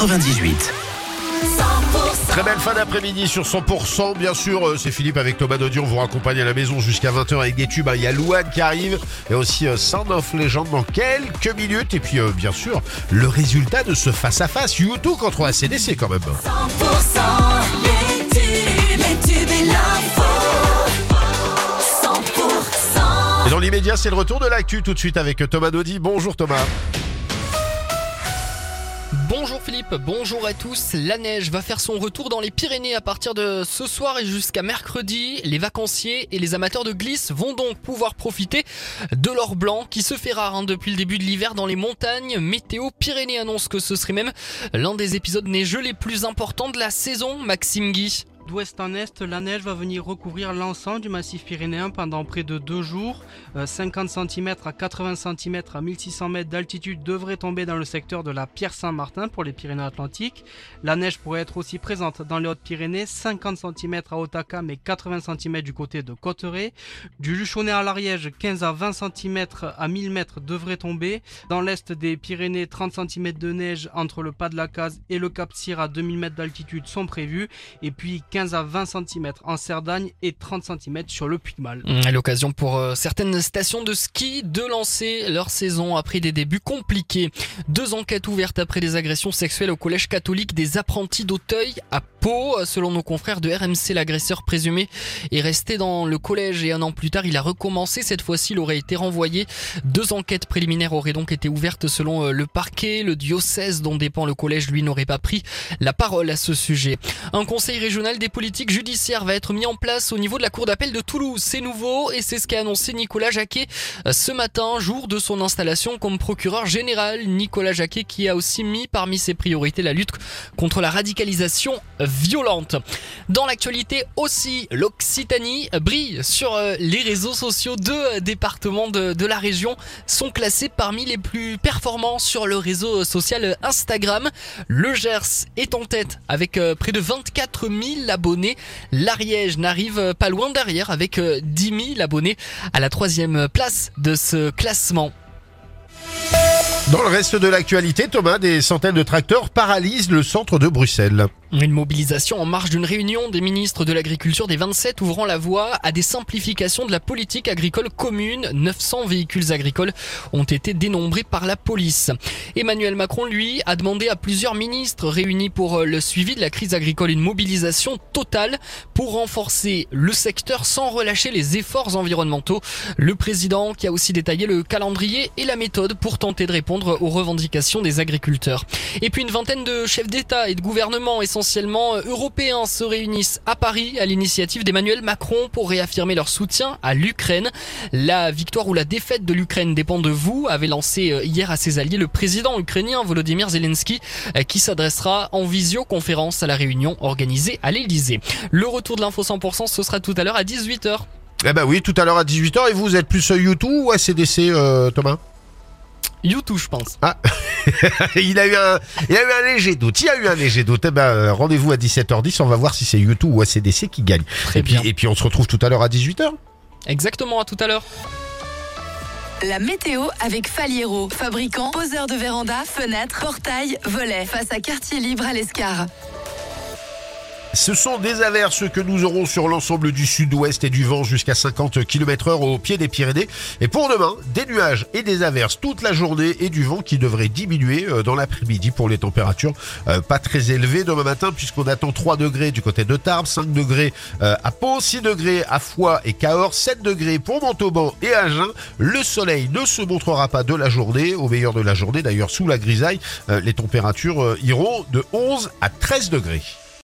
98. Très belle fin d'après-midi sur 100%. Bien sûr, euh, c'est Philippe avec Thomas Dodion. vous raccompagne à la maison jusqu'à 20h avec des tubes. Il y a Louane qui arrive et aussi euh, Sound of Legend dans quelques minutes. Et puis, euh, bien sûr, le résultat de ce face-à-face YouTube contre la CDC quand même. 100% les tubes, les tubes et l'info. 100% Et dans l'immédiat, c'est le retour de l'actu tout de suite avec Thomas Dodi. Bonjour Thomas. Bonjour Philippe, bonjour à tous. La neige va faire son retour dans les Pyrénées à partir de ce soir et jusqu'à mercredi. Les vacanciers et les amateurs de glisse vont donc pouvoir profiter de l'or blanc qui se fait rare hein, depuis le début de l'hiver dans les montagnes. Météo Pyrénées annonce que ce serait même l'un des épisodes neigeux les plus importants de la saison. Maxime Guy. D'ouest en est, la neige va venir recouvrir l'ensemble du massif pyrénéen pendant près de deux jours. Euh, 50 cm à 80 cm à 1600 mètres d'altitude devraient tomber dans le secteur de la Pierre Saint-Martin pour les Pyrénées-Atlantiques. La neige pourrait être aussi présente dans les Hautes-Pyrénées, 50 cm à Otaka mais 80 cm du côté de Cotteret. Du Luchonnet à l'Ariège, 15 à 20 cm à 1000 mètres devraient tomber. Dans l'est des Pyrénées, 30 cm de neige entre le pas de la case et le Cap Cyr à 2000 mètres d'altitude sont prévus. Et puis 15 à 20 cm en Cerdagne et 30 cm sur le Puigmal. À l'occasion pour euh, certaines stations de ski de lancer leur saison après des débuts compliqués. Deux enquêtes ouvertes après des agressions sexuelles au collège catholique des apprentis d'Auteuil à Pau. Selon nos confrères de RMC, l'agresseur présumé est resté dans le collège et un an plus tard, il a recommencé. Cette fois-ci, il aurait été renvoyé. Deux enquêtes préliminaires auraient donc été ouvertes selon euh, le parquet. Le diocèse dont dépend le collège, lui, n'aurait pas pris la parole à ce sujet. Un conseil régional des politiques judiciaires va être mis en place au niveau de la cour d'appel de Toulouse. C'est nouveau et c'est ce qu'a annoncé Nicolas Jacquet euh, ce matin, jour de son installation comme procureur général. Nicolas Jacquet qui a aussi mis parmi ses priorités la lutte contre la radicalisation violente. Dans l'actualité aussi, l'Occitanie brille sur euh, les réseaux sociaux. Deux départements de, de la région sont classés parmi les plus performants sur le réseau social Instagram. Le Gers est en tête avec euh, près de 24 000 abonnés. L'Ariège n'arrive pas loin derrière avec euh, 10 000 abonnés à la troisième place de ce classement. Dans le reste de l'actualité, Thomas, des centaines de tracteurs paralysent le centre de Bruxelles. Une mobilisation en marge d'une réunion des ministres de l'Agriculture des 27 ouvrant la voie à des simplifications de la politique agricole commune. 900 véhicules agricoles ont été dénombrés par la police. Emmanuel Macron, lui, a demandé à plusieurs ministres réunis pour le suivi de la crise agricole une mobilisation totale pour renforcer le secteur sans relâcher les efforts environnementaux. Le président qui a aussi détaillé le calendrier et la méthode pour tenter de répondre aux revendications des agriculteurs. Et puis une vingtaine de chefs d'État et de gouvernement essentiellement européens se réunissent à Paris à l'initiative d'Emmanuel Macron pour réaffirmer leur soutien à l'Ukraine. La victoire ou la défaite de l'Ukraine dépend de vous, avait lancé euh, hier à ses alliés le président ukrainien Volodymyr Zelensky euh, qui s'adressera en visioconférence à la réunion organisée à l'Elysée. Le retour de l'info 100% ce sera tout à l'heure à 18h. Eh ben oui, tout à l'heure à 18h. Et vous êtes plus YouTube ou ACDC, euh, Thomas? YouTube, je pense. Ah, il a eu un, il a eu un léger doute. Il y a eu un léger doute. Eh ben, euh, rendez-vous à 17h10. On va voir si c'est YouTube ou ACDC qui gagne. Très et puis, bien. et puis on se retrouve tout à l'heure à 18h. Exactement, à tout à l'heure. La météo avec Faliero, fabricant, poseur de véranda, fenêtres, portail, volets, face à quartier libre à l'Escar. Ce sont des averses que nous aurons sur l'ensemble du sud-ouest et du vent jusqu'à 50 km heure au pied des Pyrénées. Et pour demain, des nuages et des averses toute la journée et du vent qui devrait diminuer euh, dans l'après-midi pour les températures euh, pas très élevées demain matin puisqu'on attend 3 degrés du côté de Tarbes, 5 degrés euh, à Pau, 6 degrés à Foix et Cahors, 7 degrés pour Montauban et Agen. Le soleil ne se montrera pas de la journée, au meilleur de la journée d'ailleurs sous la grisaille, les températures iront de 11 à 13 degrés.